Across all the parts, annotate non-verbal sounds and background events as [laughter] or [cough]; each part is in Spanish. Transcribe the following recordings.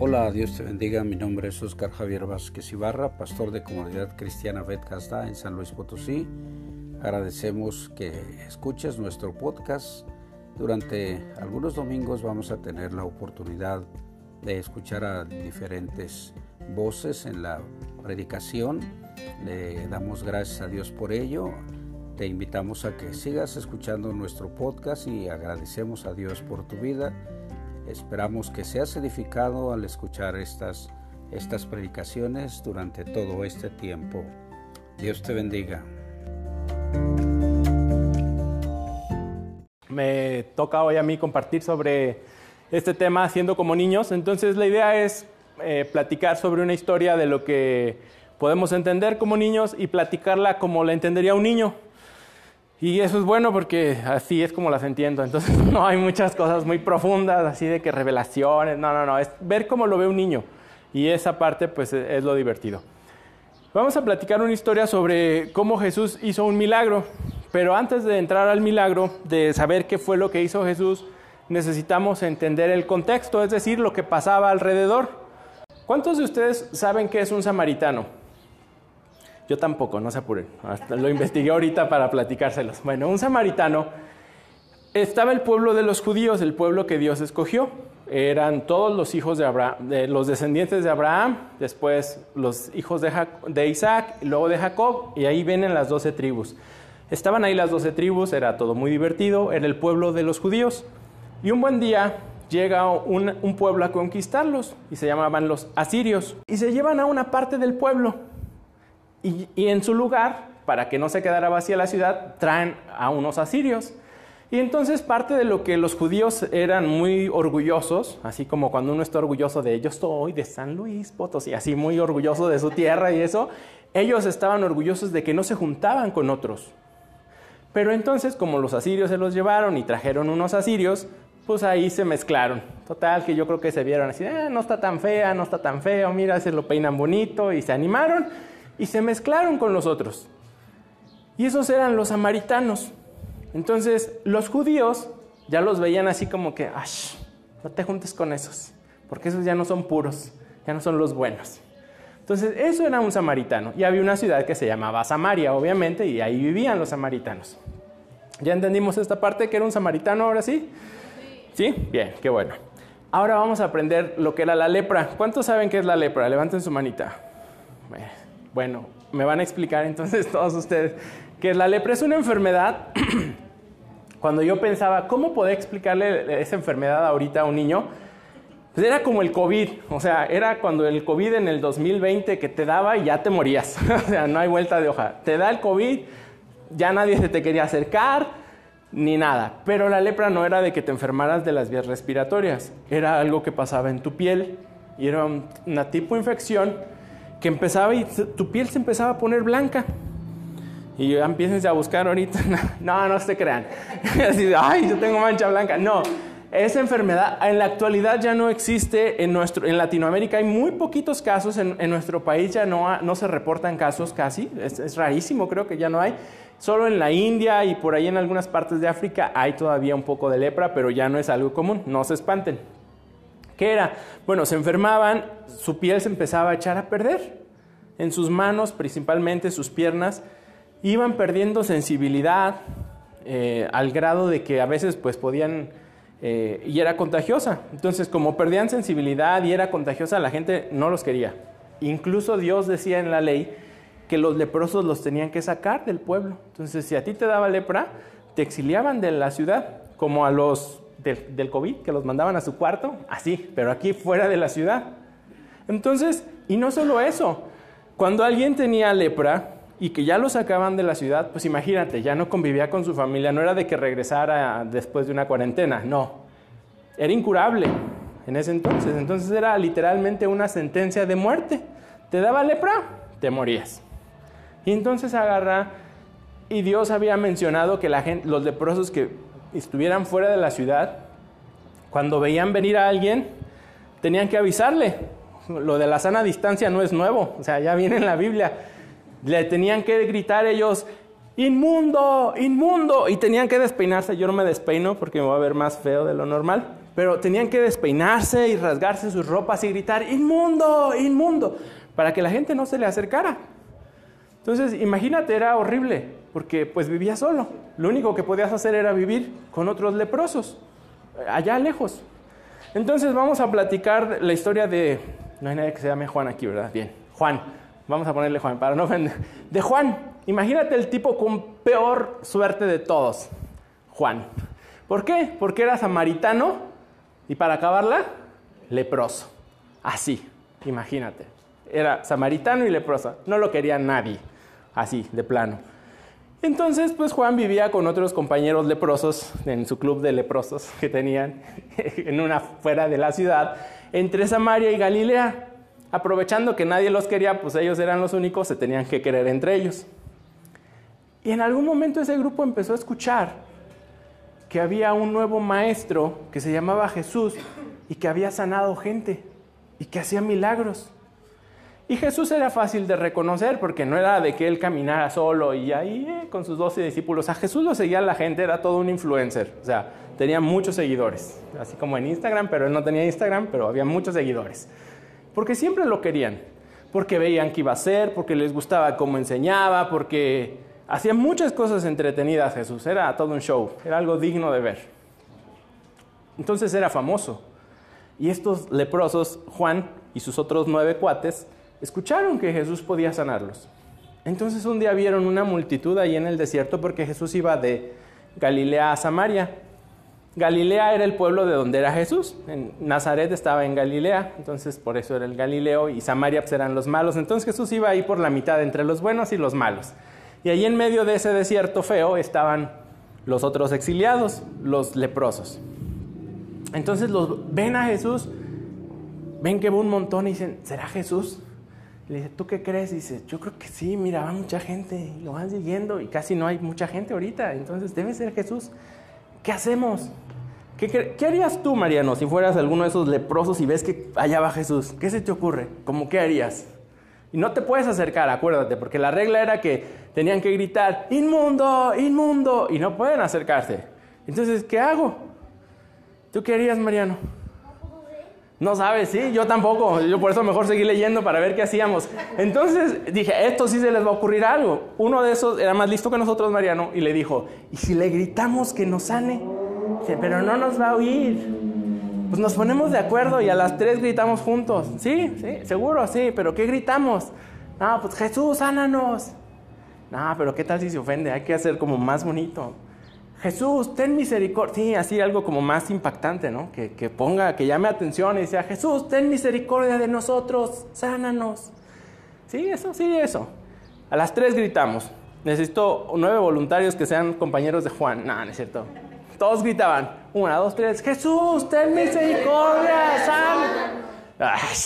Hola, Dios te bendiga. Mi nombre es Oscar Javier Vázquez Ibarra, pastor de Comunidad Cristiana Betcasta en San Luis Potosí. Agradecemos que escuches nuestro podcast. Durante algunos domingos vamos a tener la oportunidad de escuchar a diferentes voces en la predicación. Le damos gracias a Dios por ello. Te invitamos a que sigas escuchando nuestro podcast y agradecemos a Dios por tu vida. Esperamos que seas edificado al escuchar estas, estas predicaciones durante todo este tiempo. Dios te bendiga. Me toca hoy a mí compartir sobre este tema haciendo como niños. Entonces la idea es eh, platicar sobre una historia de lo que podemos entender como niños y platicarla como la entendería un niño. Y eso es bueno porque así es como las entiendo. Entonces [laughs] no hay muchas cosas muy profundas, así de que revelaciones. No, no, no. Es ver cómo lo ve un niño. Y esa parte pues es lo divertido. Vamos a platicar una historia sobre cómo Jesús hizo un milagro. Pero antes de entrar al milagro, de saber qué fue lo que hizo Jesús, necesitamos entender el contexto, es decir, lo que pasaba alrededor. ¿Cuántos de ustedes saben qué es un samaritano? Yo tampoco, no se apuren. Lo investigué ahorita para platicárselos. Bueno, un samaritano estaba el pueblo de los judíos, el pueblo que Dios escogió. Eran todos los hijos de Abraham, los descendientes de Abraham, después los hijos de, de Isaac, y luego de Jacob, y ahí vienen las doce tribus. Estaban ahí las doce tribus, era todo muy divertido, era el pueblo de los judíos. Y un buen día llega un, un, pueblo a conquistarlos y se llamaban los asirios. Y se llevan a una parte del pueblo y, en su lugar, para que no se quedara vacía la ciudad, traen a unos asirios. Y entonces parte de lo que los judíos eran muy orgullosos, así como cuando uno está orgulloso de yo estoy de San Luis Potosí, así muy orgulloso de su tierra y eso, ellos estaban orgullosos de que no se juntaban con otros. Pero entonces, como los asirios se los llevaron y trajeron unos asirios, pues ahí se mezclaron. Total, que yo creo que se vieron así, eh, no está tan fea, no está tan feo, mira, se lo peinan bonito y se animaron y se mezclaron con los otros. Y esos eran los samaritanos. Entonces, los judíos ya los veían así como que, ¡ash! No te juntes con esos, porque esos ya no son puros, ya no son los buenos. Entonces, eso era un samaritano. Y había una ciudad que se llamaba Samaria, obviamente, y ahí vivían los samaritanos. ¿Ya entendimos esta parte que era un samaritano ahora sí? Sí. ¿Sí? Bien, qué bueno. Ahora vamos a aprender lo que era la lepra. ¿Cuántos saben qué es la lepra? Levanten su manita. Bueno, me van a explicar entonces [laughs] todos ustedes que la lepra es una enfermedad. [clears throat] Cuando yo pensaba, ¿cómo poder explicarle esa enfermedad ahorita a un niño? Pues era como el COVID, o sea, era cuando el COVID en el 2020 que te daba y ya te morías, [laughs] o sea, no hay vuelta de hoja. Te da el COVID, ya nadie se te quería acercar, ni nada. Pero la lepra no era de que te enfermaras de las vías respiratorias, era algo que pasaba en tu piel y era una tipo infección que empezaba y tu piel se empezaba a poner blanca. Y ya empiecen a buscar ahorita. [laughs] No, no se crean. [laughs] Así ay, yo tengo mancha blanca. No, esa enfermedad en la actualidad ya no existe en, nuestro, en Latinoamérica. Hay muy poquitos casos. En, en nuestro país ya no, no, se reportan casos casi. Es, rarísimo, creo que ya no hay. Solo en la India y por ahí en algunas partes de África hay todavía un poco de lepra, pero ya no es algo común. No se espanten. ¿Qué era? Bueno, se enfermaban, su piel se empezaba a echar a perder. En sus manos, principalmente sus piernas, iban perdiendo sensibilidad eh, al grado de que a veces pues podían eh, y era contagiosa. Entonces como perdían sensibilidad y era contagiosa, la gente no los quería. Incluso Dios decía en la ley que los leprosos los tenían que sacar del pueblo. Entonces si a ti te daba lepra, te exiliaban de la ciudad, como a los del, COVID, que los mandaban a su cuarto, así, pero aquí fuera de la ciudad. Entonces, y no solo eso, cuando alguien tenía lepra, y que ya lo sacaban de la ciudad, pues imagínate, ya no convivía con su familia, no era de que regresara después de una cuarentena, no, era incurable en ese entonces, entonces era literalmente una sentencia de muerte, te daba lepra, te morías. Y entonces agarra, y Dios había mencionado que la gente, los leprosos que estuvieran fuera de la ciudad, cuando veían venir a alguien, tenían que avisarle. Lo de la sana distancia no es nuevo, o sea, ya viene en la Biblia le tenían que gritar ellos, inmundo, inmundo, y tenían que despeinarse. Yo no me despeino porque me voy a ver más feo de lo normal, pero tenían que despeinarse y rasgarse sus ropas y gritar, inmundo, inmundo, para que la gente no se le acercara. Entonces, imagínate, era horrible, porque pues vivía solo. Lo único que podías hacer era vivir con otros leprosos, allá lejos. Entonces vamos a platicar la historia de... No hay nadie que se llame Juan aquí, ¿verdad? Bien, Juan. Vamos a ponerle Juan, para no ofender. De Juan, imagínate el tipo con peor suerte de todos. Juan. ¿Por qué? Porque era samaritano y para acabarla, leproso. Así, imagínate. Era samaritano y leproso. No lo quería nadie. Así, de plano. Entonces, pues Juan vivía con otros compañeros leprosos en su club de leprosos que tenían [laughs] en una fuera de la ciudad, entre Samaria y Galilea. Aprovechando que nadie los quería, pues ellos eran los únicos, se tenían que querer entre ellos. Y en algún momento ese grupo empezó a escuchar que había un nuevo maestro que se llamaba Jesús y que había sanado gente y que hacía milagros. Y Jesús era fácil de reconocer porque no era de que él caminara solo y ahí eh, con sus doce discípulos. A Jesús lo seguía la gente, era todo un influencer. O sea, tenía muchos seguidores, así como en Instagram, pero él no tenía Instagram, pero había muchos seguidores. Porque siempre lo querían, porque veían qué iba a hacer, porque les gustaba cómo enseñaba, porque hacía muchas cosas entretenidas Jesús. Era todo un show, era algo digno de ver. Entonces era famoso. Y estos leprosos, Juan y sus otros nueve cuates, escucharon que Jesús podía sanarlos. Entonces un día vieron una multitud ahí en el desierto porque Jesús iba de Galilea a Samaria. Galilea era el pueblo de donde era Jesús. En Nazaret estaba en Galilea, entonces por eso era el Galileo y Samaria pues, eran los malos. Entonces Jesús iba ahí por la mitad entre los buenos y los malos. Y ahí en medio de ese desierto feo estaban los otros exiliados, los leprosos. Entonces los ven a Jesús, ven que va un montón y dicen, ¿será Jesús? Le dice, ¿tú qué crees? dice, yo creo que sí, mira, va mucha gente, lo van siguiendo y casi no hay mucha gente ahorita, entonces debe ser Jesús. ¿Qué hacemos? ¿Qué, harías tú, Mariano, si fueras alguno de esos leprosos y ves que allá va Jesús? ¿Qué se te ocurre? ¿Cómo qué harías? Y no te puedes acercar, acuérdate, porque la regla era que tenían que gritar, inmundo, inmundo, y no pueden acercarse. Entonces, ¿qué hago? ¿Tú qué harías, Mariano? No sabes, sí, yo tampoco. Yo por eso mejor seguí leyendo para ver qué hacíamos. Entonces dije, esto sí se les va a ocurrir algo. Uno de esos era más listo que nosotros, Mariano, y le dijo, ¿y si le gritamos que nos sane? Dice, pero no nos va a oír. Pues nos ponemos de acuerdo y a las tres gritamos juntos. Sí, sí, seguro, sí, pero ¿qué gritamos? No, pues Jesús, sánanos. No, pero ¿qué tal si se ofende? Hay que hacer como más bonito. Jesús, ten misericordia. Sí, así algo como más impactante, ¿no? Que, ponga, que llame atención y decía, Jesús, ten misericordia de nosotros, sánanos. Sí, eso, sí, eso. A las tres gritamos. Necesito nueve voluntarios que sean compañeros de Juan. No, no es cierto. Todos gritaban. Una, dos, tres. Jesús, ten misericordia, sánanos.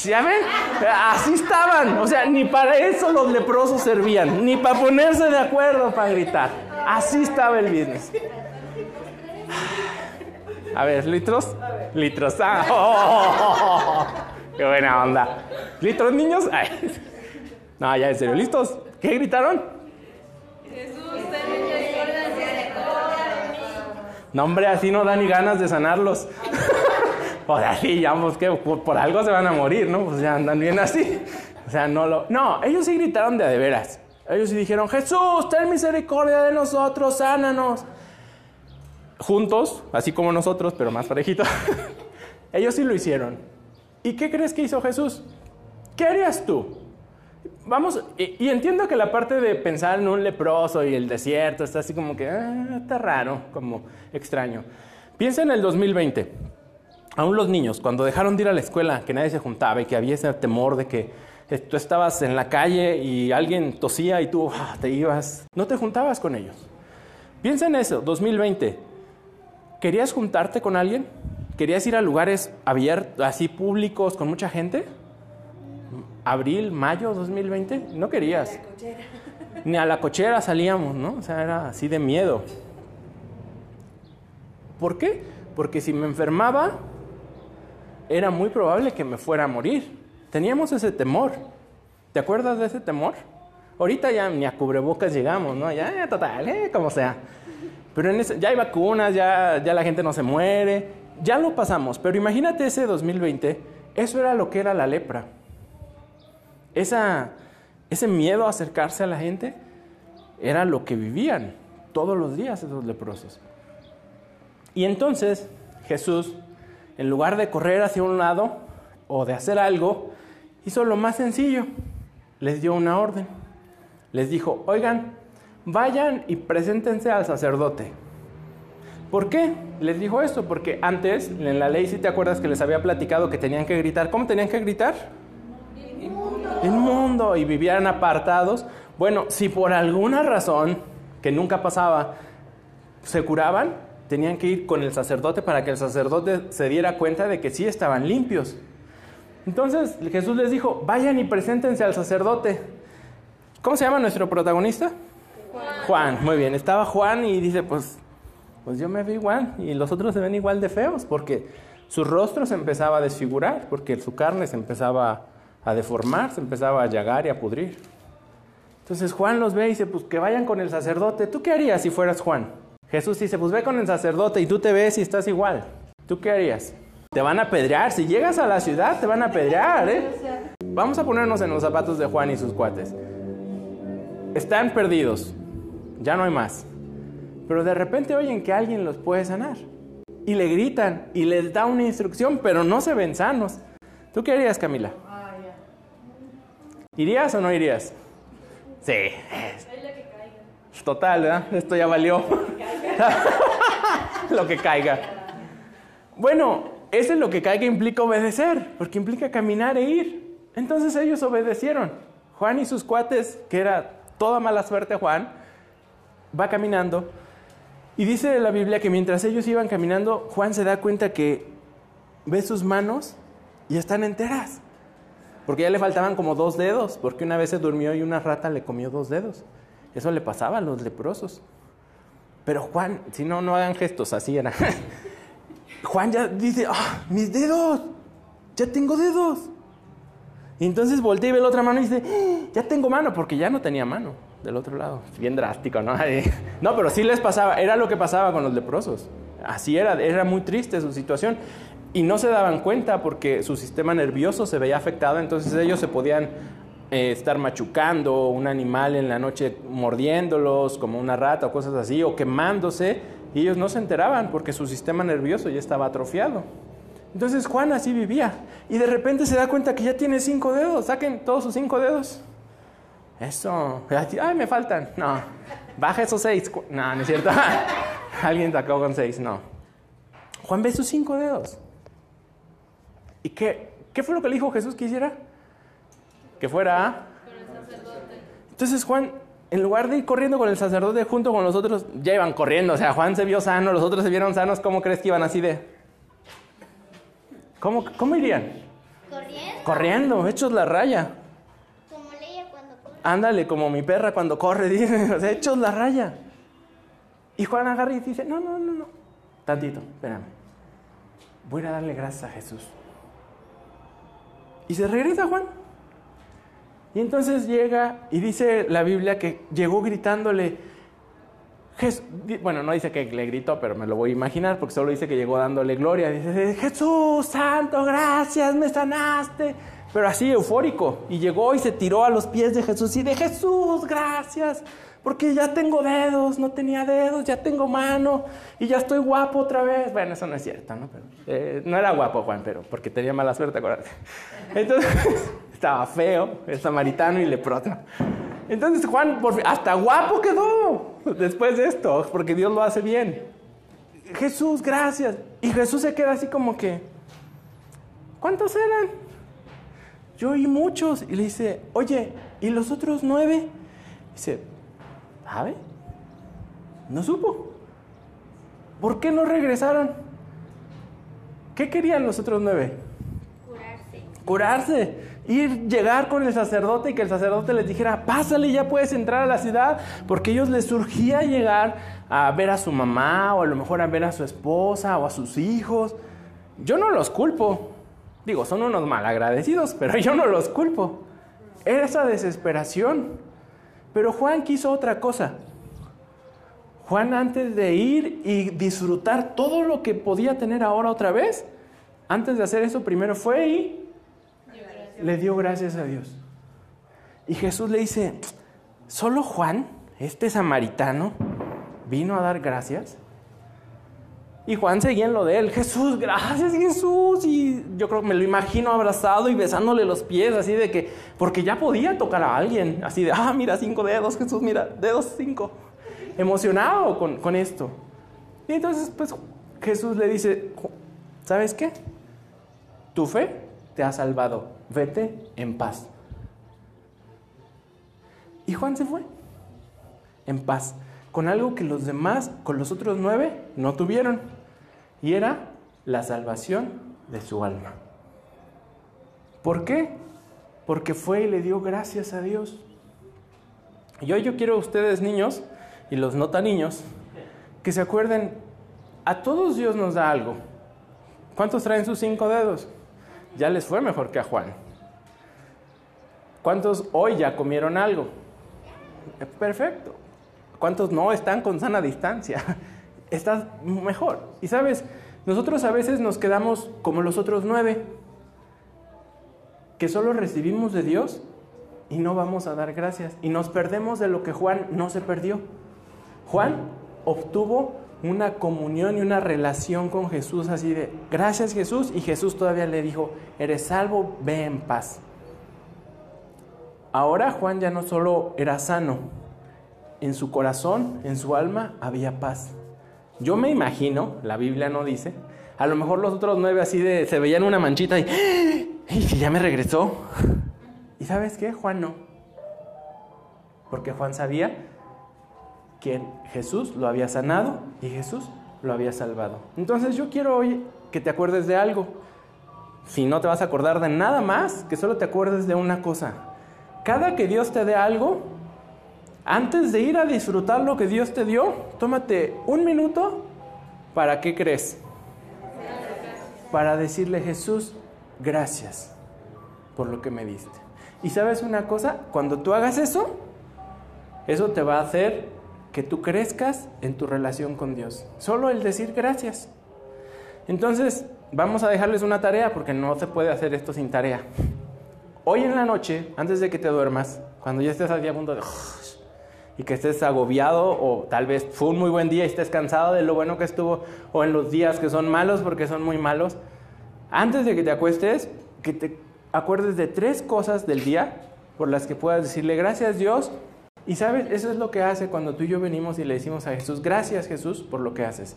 ¿Ya ven? Así estaban. O sea, ni para eso los leprosos servían. Ni para ponerse de acuerdo para gritar. Así estaba el business. A ver, ¿litros? Litros. Ah, oh, ¡Qué buena onda! ¿Litros, niños? No, ya en serio. ¿Listos? ¿Qué gritaron? Jesús, No, hombre, así no da ni ganas de sanarlos. [laughs] O sea, sí, ya, pues, que por, algo se van a morir, ¿no? Pues ya andan bien así. O sea, no lo... No, ellos sí gritaron de de veras. Ellos sí dijeron, Jesús, ten misericordia de nosotros, sánanos juntos, así como nosotros, pero más parejitos. [laughs] Ellos sí lo hicieron. ¿Y qué crees que hizo Jesús? ¿Qué harías tú? Vamos, y, entiendo que la parte de pensar en un leproso y el desierto está así como que, ah, está raro, como extraño. Piensa en el 2020. Aún los niños, cuando dejaron de ir a la escuela, que nadie se juntaba y que había ese temor de que tú estabas en la calle y alguien tosía y tú ah, te ibas, no te juntabas con ellos. Piensa en eso, 2020. ¿Querías juntarte con alguien? ¿Querías ir a lugares abiertos, así públicos, con mucha gente? ¿Abril, mayo 2020? No querías. Ni a la cochera salíamos, ¿no? O sea, era así de miedo. ¿Por qué? Porque si me enfermaba, era muy probable que me fuera a morir. Teníamos ese temor. ¿Te acuerdas de ese temor? Ahorita ya ni a cubrebocas llegamos, ¿no? Ya, ya total, ¿eh? como sea. Pero en ya hay vacunas, ya, ya la gente no se muere. ya lo pasamos, pero imagínate ese 2020, eso era lo que era la lepra. Esa, ese miedo a acercarse a la gente era lo que vivían todos los días esos leprosos. Y entonces Jesús, en lugar de correr hacia un lado o de hacer algo, hizo lo más sencillo. Les dio una orden. Les dijo, oigan, vayan y preséntense al sacerdote. ¿Por qué? Les dijo esto, porque antes en la ley, si te acuerdas que les había platicado que tenían que gritar, ¿cómo tenían que gritar? El mundo. y vivían apartados. Bueno, si por alguna razón, que nunca pasaba, se curaban, tenían que ir con el sacerdote para que el sacerdote se diera cuenta de que sí estaban limpios. Entonces Jesús les dijo, vayan y preséntense al sacerdote. ¿Cómo se llama nuestro protagonista? Juan. Muy bien. Estaba Juan y dice, pues, pues yo me veo igual y los otros se ven igual de feos porque su rostro se empezaba a desfigurar, porque su carne se empezaba a deformar, se empezaba a llagar y a pudrir. Entonces Juan los ve y dice, pues que vayan con el sacerdote. ¿Tú qué harías si fueras Juan? Jesús dice, pues ve con el sacerdote y tú te ves y estás igual. ¿Tú qué harías? Te van a apedrear. Si llegas a la ciudad, te van a apedrear, ¿eh? Vamos a ponernos en los zapatos de Juan y sus cuates. Están perdidos. Ya no hay más. Pero de repente oyen que alguien los puede sanar. Y le gritan y les da una instrucción, pero no se ven sanos. ¿Tú qué harías, Camila? ¿Irías o no irías? Sí. Total, ¿verdad? Esto ya valió. [laughs] lo que caiga. Bueno, ese es lo que caiga implica obedecer, porque implica caminar e ir. Entonces ellos obedecieron. Juan y sus cuates, que era toda mala suerte Juan, va caminando. Y dice la Biblia que mientras ellos iban caminando, Juan se da cuenta que ve sus manos y están enteras. Porque ya le faltaban como dos dedos, porque una vez se durmió y una rata le comió dos dedos. Eso le pasaba a los leprosos. Pero Juan, si no, no hagan gestos, así era. [laughs] Juan ya dice, ah, mis dedos, ya tengo dedos. Y entonces voltea y ve la otra mano y dice, ¡Ah! ya tengo mano, porque ya no tenía mano del otro lado. Bien drástico, ¿no? No, pero sí les pasaba, era lo que pasaba con los leprosos. Así era, era muy triste su situación y no se daban cuenta porque su sistema nervioso se veía afectado, entonces ellos se podían eh, estar machucando un animal en la noche mordiéndolos como una rata o cosas así, o quemándose, y ellos no se enteraban porque su sistema nervioso ya estaba atrofiado. Entonces Juan así vivía y de repente se da cuenta que ya tiene cinco dedos, saquen todos sus cinco dedos. Eso, ay, me faltan. No, baja esos seis. No, no es cierto. [laughs] Alguien sacó con seis, no. Juan ve sus cinco dedos. ¿Y qué, qué fue lo que le dijo Jesús que hiciera? Que fuera. Entonces Juan, en lugar de ir corriendo con el sacerdote junto con los otros, ya iban corriendo. O sea, Juan se vio sano, los otros se vieron sanos. ¿Cómo crees que iban así de? ¿Cómo, cómo irían? Corriendo. Corriendo, hechos la raya. Como leía cuando corre. Ándale, como mi perra cuando corre, [laughs] dice, o sea, la raya. Y Juan agarra y dice, no, no, no, no. Tantito, espérame. Voy a darle gracias a Jesús. Y se regresa Juan. Y entonces llega y dice la Biblia que llegó gritándole, Jes- di- bueno, no dice que le gritó, pero me lo voy a imaginar porque solo dice que llegó dándole gloria. Dice, Jesús, santo, gracias, me sanaste. Pero así eufórico. Y llegó y se tiró a los pies de Jesús y de Jesús, gracias. Porque ya tengo dedos, no tenía dedos, ya tengo mano y ya estoy guapo otra vez. Bueno, eso no es cierto, ¿no? Pero, eh, no era guapo Juan, pero porque tenía mala suerte, acuérdate. [laughs] Entonces, [laughs] estaba feo, el samaritano y leproso. Entonces Juan, por fin, hasta guapo quedó después de esto, porque Dios lo hace bien. Jesús, gracias. Y Jesús se queda así como que, ¿cuántos eran? Yo oí muchos. Y le dice, oye, ¿y los otros nueve? Dice, ¿sabe? No supo. ¿Por qué no regresaron? ¿Qué querían los otros nueve? Curarse. curarse, ir, llegar con el sacerdote y que el sacerdote les dijera, pásale, ya puedes entrar a la ciudad, porque a ellos les surgía llegar a ver a su mamá o a lo mejor a ver a su esposa o a sus hijos. Yo no los culpo, digo, son unos malagradecidos, pero yo no los culpo. Era esa desesperación. Pero Juan quiso otra cosa. Juan antes de ir y disfrutar todo lo que podía tener ahora otra vez, antes de hacer eso primero fue y le dio gracias a Dios. Y Jesús le dice, ¿solo Juan, este samaritano, vino a dar gracias? Y Juan seguía en lo de él, Jesús, gracias Jesús. Y yo creo que me lo imagino abrazado y besándole los pies, así de que, porque ya podía tocar a alguien, así de, ah, mira, cinco dedos, Jesús, mira, dedos cinco. Emocionado con, con esto. Y entonces, pues Jesús le dice, ¿sabes qué? Tu fe te ha salvado, vete en paz. Y Juan se fue en paz con algo que los demás, con los otros nueve, no tuvieron. Y era la salvación de su alma. ¿Por qué? Porque fue y le dio gracias a Dios. Y hoy yo quiero a ustedes niños, y los no tan niños, que se acuerden, a todos Dios nos da algo. ¿Cuántos traen sus cinco dedos? Ya les fue mejor que a Juan. ¿Cuántos hoy ya comieron algo? Perfecto. ¿Cuántos no están con sana distancia? [laughs] Estás mejor. Y sabes, nosotros a veces nos quedamos como los otros nueve, que solo recibimos de Dios y no vamos a dar gracias. Y nos perdemos de lo que Juan no se perdió. Juan obtuvo una comunión y una relación con Jesús así de, gracias Jesús, y Jesús todavía le dijo, eres salvo, ve en paz. Ahora Juan ya no solo era sano, en su corazón, en su alma, había paz. Yo me imagino, la Biblia no dice, a lo mejor los otros nueve así de, se veían una manchita y, [gasps] y ya me regresó. ¿Y sabes qué? Juan no. Porque Juan sabía que Jesús lo había sanado y Jesús lo había salvado. Entonces yo quiero hoy que te acuerdes de algo. Si no te vas a acordar de nada más, que solo te acuerdes de una cosa. Cada que Dios te dé algo, antes de ir a disfrutar lo que Dios te dio, tómate un minuto para qué crees. Para decirle Jesús, gracias por lo que me diste. Y sabes una cosa, cuando tú hagas eso, eso te va a hacer que tú crezcas en tu relación con Dios. Solo el decir gracias. Entonces, vamos a dejarles una tarea porque no se puede hacer esto sin tarea. Hoy en la noche, antes de que te duermas, cuando ya estés al día punto de y que estés agobiado o tal vez fue un muy buen día y estés cansado de lo bueno que estuvo o en los días que son malos porque son muy malos, antes de que te acuestes, que te acuerdes de tres cosas del día por las que puedas decirle gracias Dios. Y sabes, eso es lo que hace cuando tú y yo venimos y le decimos a Jesús, gracias Jesús por lo que haces.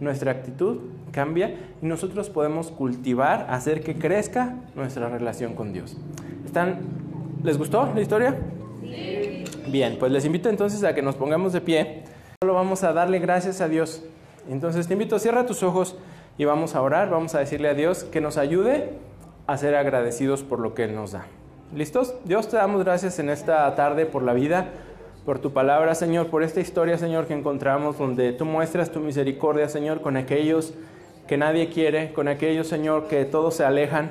Nuestra actitud cambia y nosotros podemos cultivar, hacer que crezca nuestra relación con Dios. ¿Están, ¿Les gustó la historia? Bien, pues les invito entonces a que nos pongamos de pie. Solo vamos a darle gracias a Dios. Entonces te invito, cierra tus ojos y vamos a orar, vamos a decirle a Dios que nos ayude a ser agradecidos por lo que Él nos da. ¿Listos? Dios te damos gracias en esta tarde por la vida, por tu palabra, Señor, por esta historia, Señor, que encontramos donde tú muestras tu misericordia, Señor, con aquellos que nadie quiere, con aquellos, Señor, que todos se alejan.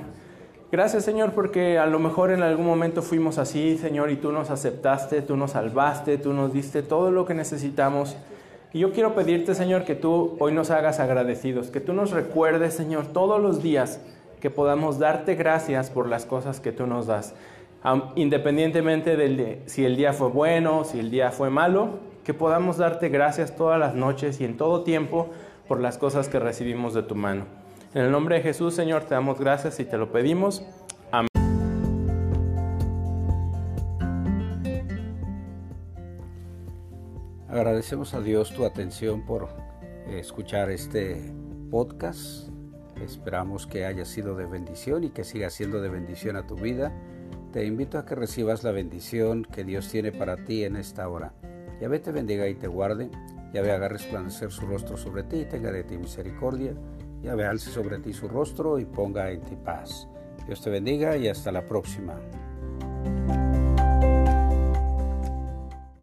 Gracias Señor porque a lo mejor en algún momento fuimos así, Señor, y tú nos aceptaste, tú nos salvaste, tú nos diste todo lo que necesitamos. Y yo quiero pedirte, Señor, que tú hoy nos hagas agradecidos, que tú nos recuerdes, Señor, todos los días que podamos darte gracias por las cosas que tú nos das. Independientemente de si el día fue bueno, si el día fue malo, que podamos darte gracias todas las noches y en todo tiempo por las cosas que recibimos de tu mano. En el nombre de Jesús, Señor, te damos gracias y te lo pedimos. Amén. Agradecemos a Dios tu atención por escuchar este podcast. Esperamos que haya sido de bendición y que siga siendo de bendición a tu vida. Te invito a que recibas la bendición que Dios tiene para ti en esta hora. Yahvé te bendiga y te guarde. Yahvé haga resplandecer su rostro sobre ti y tenga de ti misericordia y alce sobre ti su rostro y ponga en ti paz. Dios te bendiga y hasta la próxima.